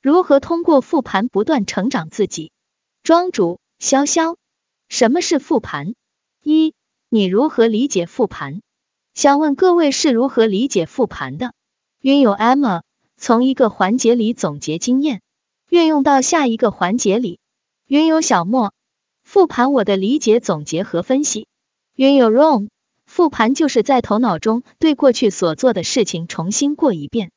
如何通过复盘不断成长自己？庄主潇潇，什么是复盘？一，你如何理解复盘？想问各位是如何理解复盘的？云友 Emma 从一个环节里总结经验，运用到下一个环节里。云友小莫，复盘我的理解、总结和分析。云友 Rom，复盘就是在头脑中对过去所做的事情重新过一遍，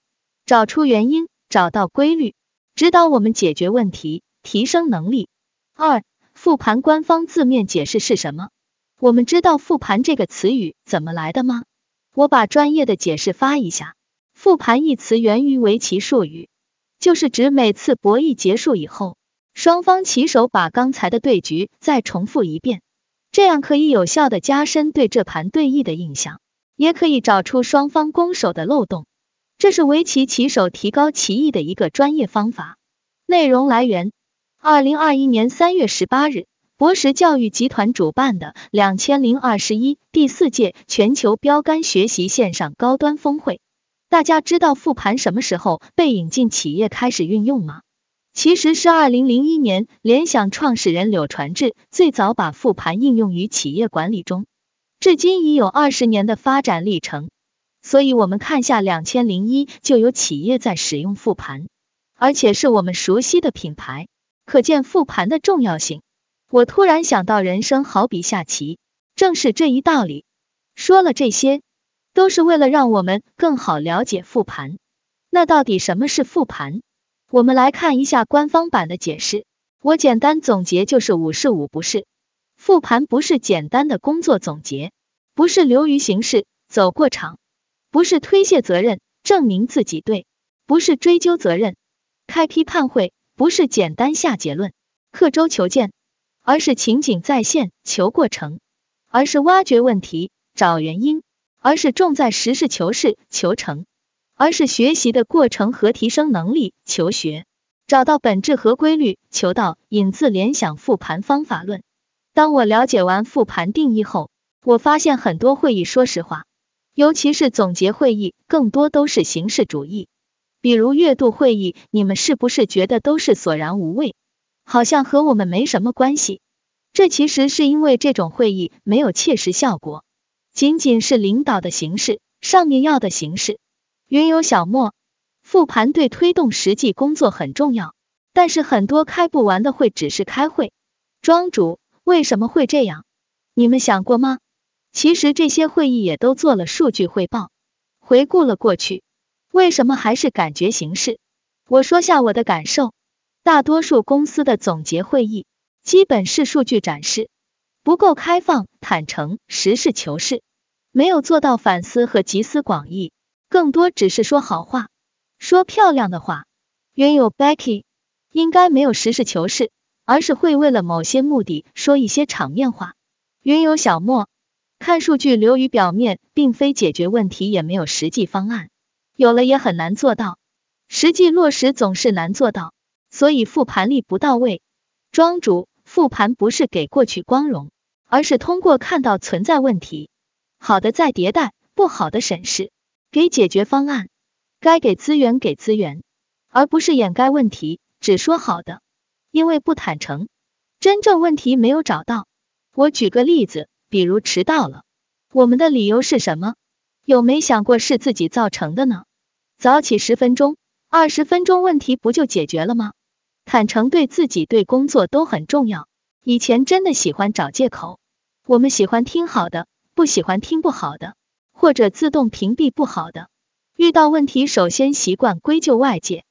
找出原因，找到规律，指导我们解决问题，提升能力。二、复盘官方字面解释是什么？我们知道复盘这个词语怎么来的吗？我把专业的解释发一下。复盘一词源于围棋术语，就是指每次博弈结束以后，双方棋手把刚才的对局再重复一遍，这样可以有效的加深对这盘对弈的印象，也可以找出双方攻守的漏洞。这是围棋棋手提高棋艺的一个专业方法。内容来源：二零二一年三月十八日，博时教育集团主办的两千零二十一第四届全球标杆学习线上高端峰会。大家知道复盘什么时候被引进企业开始运用吗？其实是二零零一年，联想创始人柳传志最早把复盘应用于企业管理中，至今已有二十年的发展历程。所以，我们看下两千零一就有企业在使用复盘，而且是我们熟悉的品牌，可见复盘的重要性。我突然想到，人生好比下棋，正是这一道理。说了这些，都是为了让我们更好了解复盘。那到底什么是复盘？我们来看一下官方版的解释。我简单总结就是五是五不是。复盘不是简单的工作总结，不是流于形式，走过场。不是推卸责任，证明自己对；不是追究责任，开批判会；不是简单下结论，刻舟求剑，而是情景再现，求过程；而是挖掘问题，找原因；而是重在实事求是，求成；而是学习的过程和提升能力，求学，找到本质和规律，求道。引自联想复盘方法论。当我了解完复盘定义后，我发现很多会议，说实话。尤其是总结会议，更多都是形式主义。比如月度会议，你们是不是觉得都是索然无味，好像和我们没什么关系？这其实是因为这种会议没有切实效果，仅仅是领导的形式，上面要的形式。云游小莫，复盘对推动实际工作很重要，但是很多开不完的会只是开会。庄主，为什么会这样？你们想过吗？其实这些会议也都做了数据汇报，回顾了过去，为什么还是感觉形式？我说下我的感受，大多数公司的总结会议基本是数据展示，不够开放、坦诚、实事求是，没有做到反思和集思广益，更多只是说好话，说漂亮的话。原有 Becky 应该没有实事求是，而是会为了某些目的说一些场面话。云有小莫。看数据流于表面，并非解决问题，也没有实际方案，有了也很难做到，实际落实总是难做到，所以复盘力不到位。庄主，复盘不是给过去光荣，而是通过看到存在问题，好的再迭代，不好的审视，给解决方案，该给资源给资源，而不是掩盖问题，只说好的，因为不坦诚，真正问题没有找到。我举个例子。比如迟到了，我们的理由是什么？有没想过是自己造成的呢？早起十分钟、二十分钟，问题不就解决了吗？坦诚对自己、对工作都很重要。以前真的喜欢找借口，我们喜欢听好的，不喜欢听不好的，或者自动屏蔽不好的。遇到问题，首先习惯归咎外界，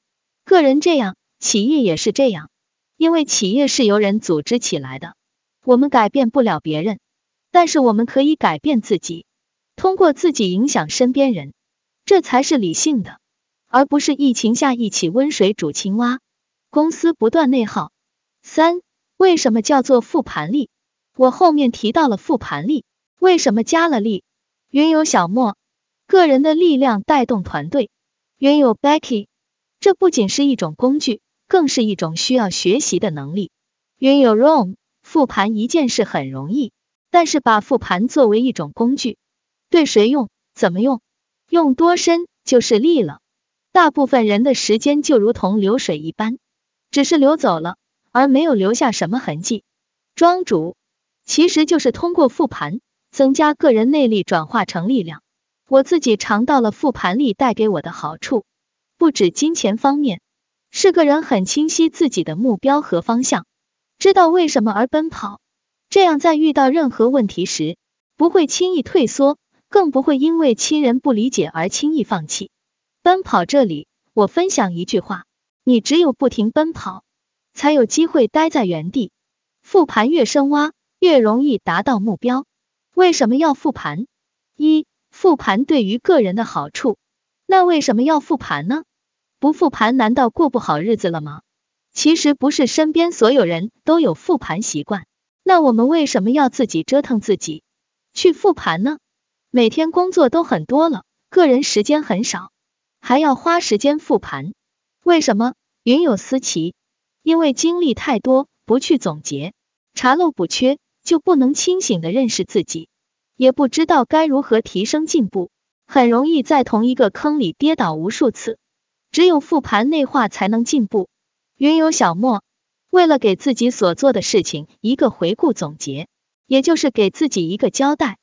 个人这样，企业也是这样，因为企业是由人组织起来的，我们改变不了别人。但是我们可以改变自己，通过自己影响身边人，这才是理性的，而不是疫情下一起温水煮青蛙，公司不断内耗。三，为什么叫做复盘力？我后面提到了复盘力，为什么加了力？云有小莫，个人的力量带动团队。云有 Becky，这不仅是一种工具，更是一种需要学习的能力。云有 Rome，复盘一件事很容易。但是把复盘作为一种工具，对谁用，怎么用，用多深就是力了。大部分人的时间就如同流水一般，只是流走了，而没有留下什么痕迹。庄主其实就是通过复盘，增加个人内力，转化成力量。我自己尝到了复盘力带给我的好处，不止金钱方面，是个人很清晰自己的目标和方向，知道为什么而奔跑。这样在遇到任何问题时，不会轻易退缩，更不会因为亲人不理解而轻易放弃。奔跑这里，我分享一句话：你只有不停奔跑，才有机会待在原地。复盘越深挖，越容易达到目标。为什么要复盘？一复盘对于个人的好处。那为什么要复盘呢？不复盘难道过不好日子了吗？其实不是，身边所有人都有复盘习惯。那我们为什么要自己折腾自己去复盘呢？每天工作都很多了，个人时间很少，还要花时间复盘，为什么？云有思齐，因为经历太多，不去总结。查漏补缺，就不能清醒的认识自己，也不知道该如何提升进步，很容易在同一个坑里跌倒无数次。只有复盘内化，才能进步。云有小莫，为了给自己所做的事情一个回顾总结，也就是给自己一个交代。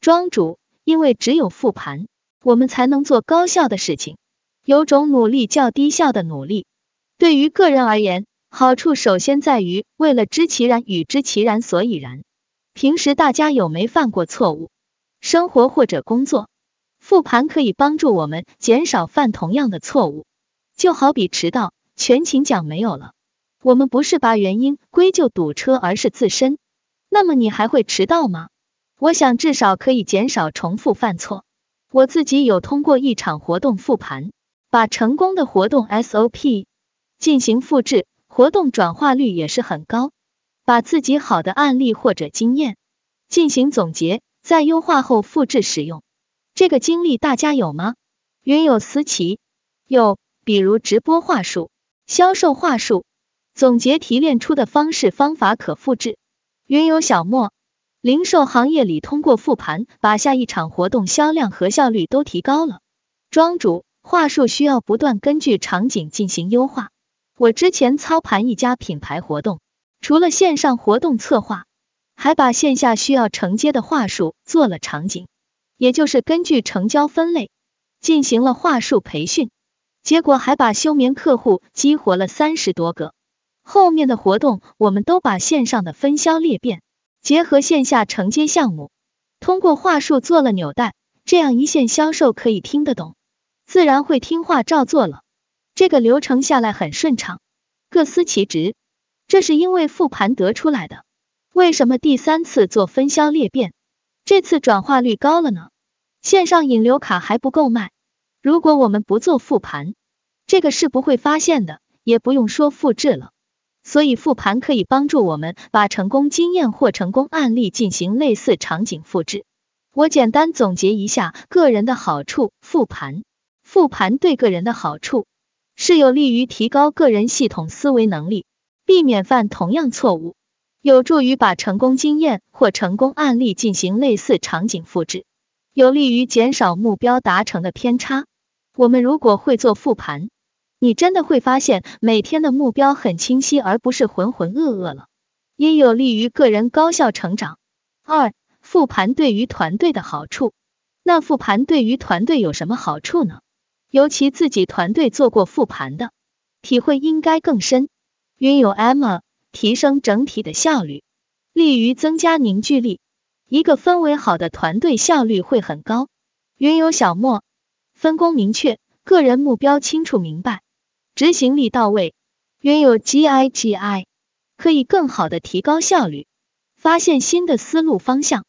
庄主，因为只有复盘，我们才能做高效的事情。有种努力较低效的努力，对于个人而言。好处首先在于，为了知其然与知其然所以然。平时大家有没犯过错误？生活或者工作，复盘可以帮助我们减少犯同样的错误。就好比迟到，全勤奖没有了，我们不是把原因归咎堵车，而是自身。那么你还会迟到吗？我想至少可以减少重复犯错。我自己有通过一场活动复盘，把成功的活动 SOP 进行复制。活动转化率也是很高，把自己好的案例或者经验进行总结，在优化后复制使用。这个经历大家有吗？云有思齐有，比如直播话术、销售话术，总结提炼出的方式方法可复制。云有小莫，零售行业里通过复盘，把下一场活动销量和效率都提高了。庄主话术需要不断根据场景进行优化。我之前操盘一家品牌活动，除了线上活动策划，还把线下需要承接的话术做了场景，也就是根据成交分类进行了话术培训，结果还把休眠客户激活了三十多个。后面的活动我们都把线上的分销裂变，结合线下承接项目，通过话术做了纽带，这样一线销售可以听得懂，自然会听话照做了。这个流程下来很顺畅，各司其职，这是因为复盘得出来的。为什么第三次做分销裂变，这次转化率高了呢？线上引流卡还不够卖，如果我们不做复盘，这个是不会发现的，也不用说复制了。所以复盘可以帮助我们把成功经验或成功案例进行类似场景复制。我简单总结一下个人的好处：复盘，复盘对个人的好处。是有利于提高个人系统思维能力，避免犯同样错误，有助于把成功经验或成功案例进行类似场景复制，有利于减少目标达成的偏差。我们如果会做复盘，你真的会发现每天的目标很清晰，而不是浑浑噩噩了，也有利于个人高效成长。二、复盘对于团队的好处，那复盘对于团队有什么好处呢？尤其自己团队做过复盘的，体会应该更深。云有 Emma，提升整体的效率，利于增加凝聚力。一个氛围好的团队效率会很高。云有小莫，分工明确，个人目标清楚明白，执行力到位。拥有 GIGI，可以更好的提高效率，发现新的思路方向。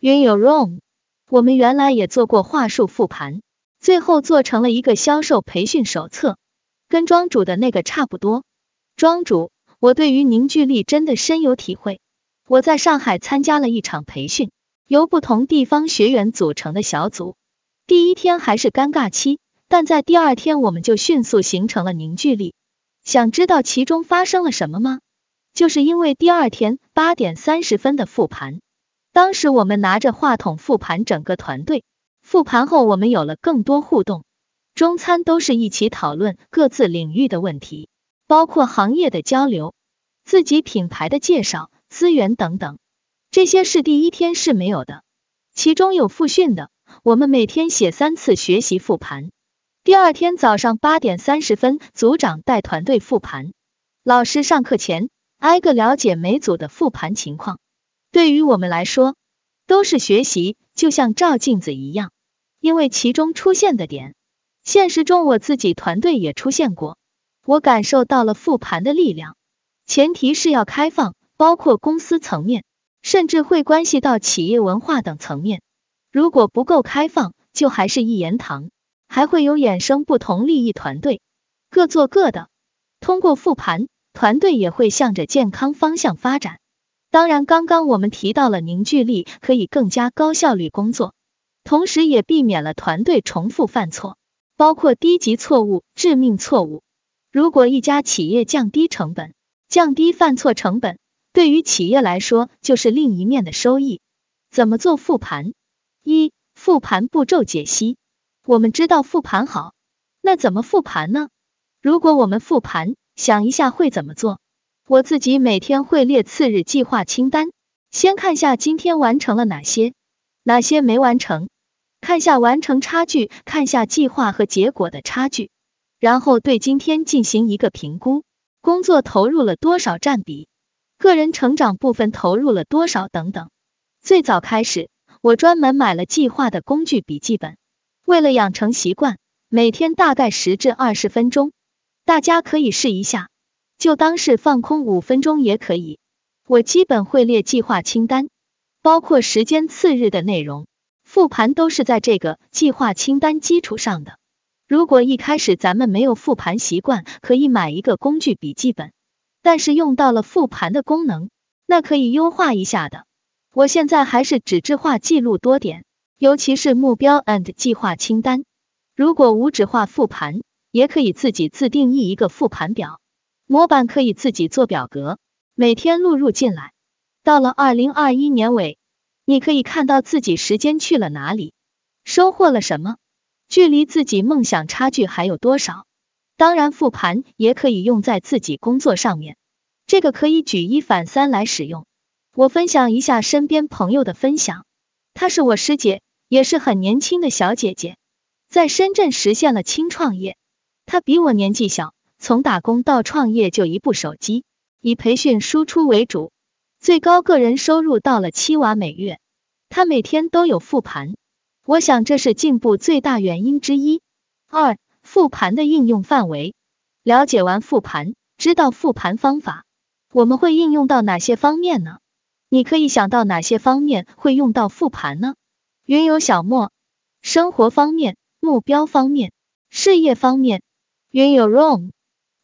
拥有 ROM，我们原来也做过话术复盘。最后做成了一个销售培训手册，跟庄主的那个差不多。庄主，我对于凝聚力真的深有体会。我在上海参加了一场培训，由不同地方学员组成的小组。第一天还是尴尬期，但在第二天我们就迅速形成了凝聚力。想知道其中发生了什么吗？就是因为第二天八点三十分的复盘，当时我们拿着话筒复盘整个团队。复盘后，我们有了更多互动，中餐都是一起讨论各自领域的问题，包括行业的交流、自己品牌的介绍、资源等等。这些是第一天是没有的。其中有复训的，我们每天写三次学习复盘。第二天早上八点三十分，组长带团队复盘，老师上课前挨个了解每组的复盘情况。对于我们来说，都是学习，就像照镜子一样，因为其中出现的点。现实中我自己团队也出现过，我感受到了复盘的力量。前提是要开放，包括公司层面，甚至会关系到企业文化等层面。如果不够开放，就还是一言堂，还会有衍生不同利益团队，各做各的。通过复盘，团队也会向着健康方向发展。当然，刚刚我们提到了凝聚力，可以更加高效率工作，同时也避免了团队重复犯错。包括低级错误、致命错误。如果一家企业降低成本，降低犯错成本，对于企业来说就是另一面的收益。怎么做复盘？一、复盘步骤解析。我们知道复盘好，那怎么复盘呢？如果我们复盘，想一下会怎么做？我自己每天会列次日计划清单，先看下今天完成了哪些，哪些没完成。看下完成差距，看下计划和结果的差距，然后对今天进行一个评估，工作投入了多少占比，个人成长部分投入了多少等等。最早开始，我专门买了计划的工具笔记本，为了养成习惯，每天大概十至二十分钟，大家可以试一下，就当是放空五分钟也可以。我基本会列计划清单，包括时间、次日的内容。复盘都是在这个计划清单基础上的。如果一开始咱们没有复盘习惯，可以买一个工具笔记本，但是用到了复盘的功能，那可以优化一下的。我现在还是纸质化记录多点，尤其是目标 and 计划清单。如果无纸化复盘，也可以自己自定义一个复盘表，模板可以自己做表格，每天录入进来。到了二零二一年尾。你可以看到自己时间去了哪里，收获了什么，距离自己梦想差距还有多少。当然，复盘也可以用在自己工作上面，这个可以举一反三来使用。我分享一下身边朋友的分享，她是我师姐，也是很年轻的小姐姐，在深圳实现了轻创业。她比我年纪小，从打工到创业就一部手机，以培训输出为主。最高个人收入到了七万每月，她每天都有复盘，我想这是进步最大原因之一。二、复盘的应用范围，了解完复盘，知道复盘方法，我们会应用到哪些方面呢？你可以想到哪些方面会用到复盘呢？云游小莫，生活方面、目标方面、事业方面。云游 Room，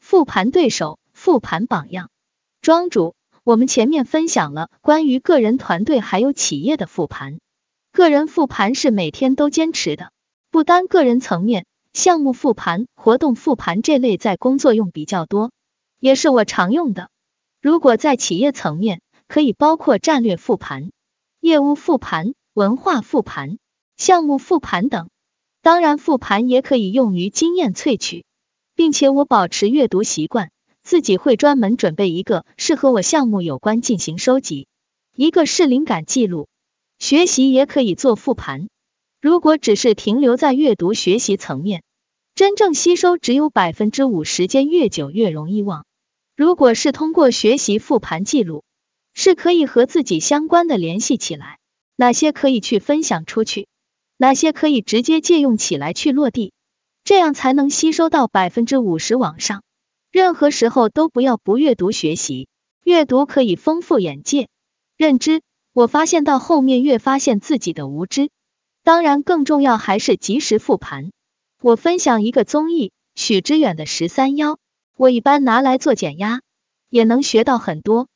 复盘对手、复盘榜样。庄主。我们前面分享了关于个人、团队还有企业的复盘。个人复盘是每天都坚持的，不单个人层面，项目复盘、活动复盘这类在工作用比较多，也是我常用的。如果在企业层面，可以包括战略复盘、业务复盘、文化复盘、项目复盘等。当然，复盘也可以用于经验萃取，并且我保持阅读习惯。自己会专门准备一个是和我项目有关进行收集，一个是灵感记录。学习也可以做复盘。如果只是停留在阅读学习层面，真正吸收只有百分之五，时间越久越容易忘。如果是通过学习复盘记录，是可以和自己相关的联系起来，哪些可以去分享出去，哪些可以直接借用起来去落地，这样才能吸收到百分之五十往上。任何时候都不要不阅读学习，阅读可以丰富眼界、认知。我发现到后面越发现自己的无知，当然更重要还是及时复盘。我分享一个综艺，许知远的十三幺，我一般拿来做减压，也能学到很多。